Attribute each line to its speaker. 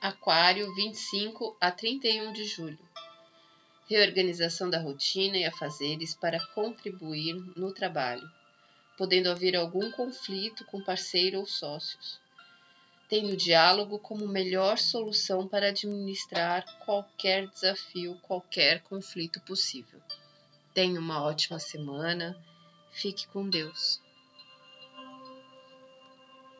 Speaker 1: Aquário, 25 a 31 de julho. Reorganização da rotina e afazeres para contribuir no trabalho, podendo haver algum conflito com parceiro ou sócios. Tendo diálogo como melhor solução para administrar qualquer desafio, qualquer conflito possível. Tenha uma ótima semana. Fique com Deus.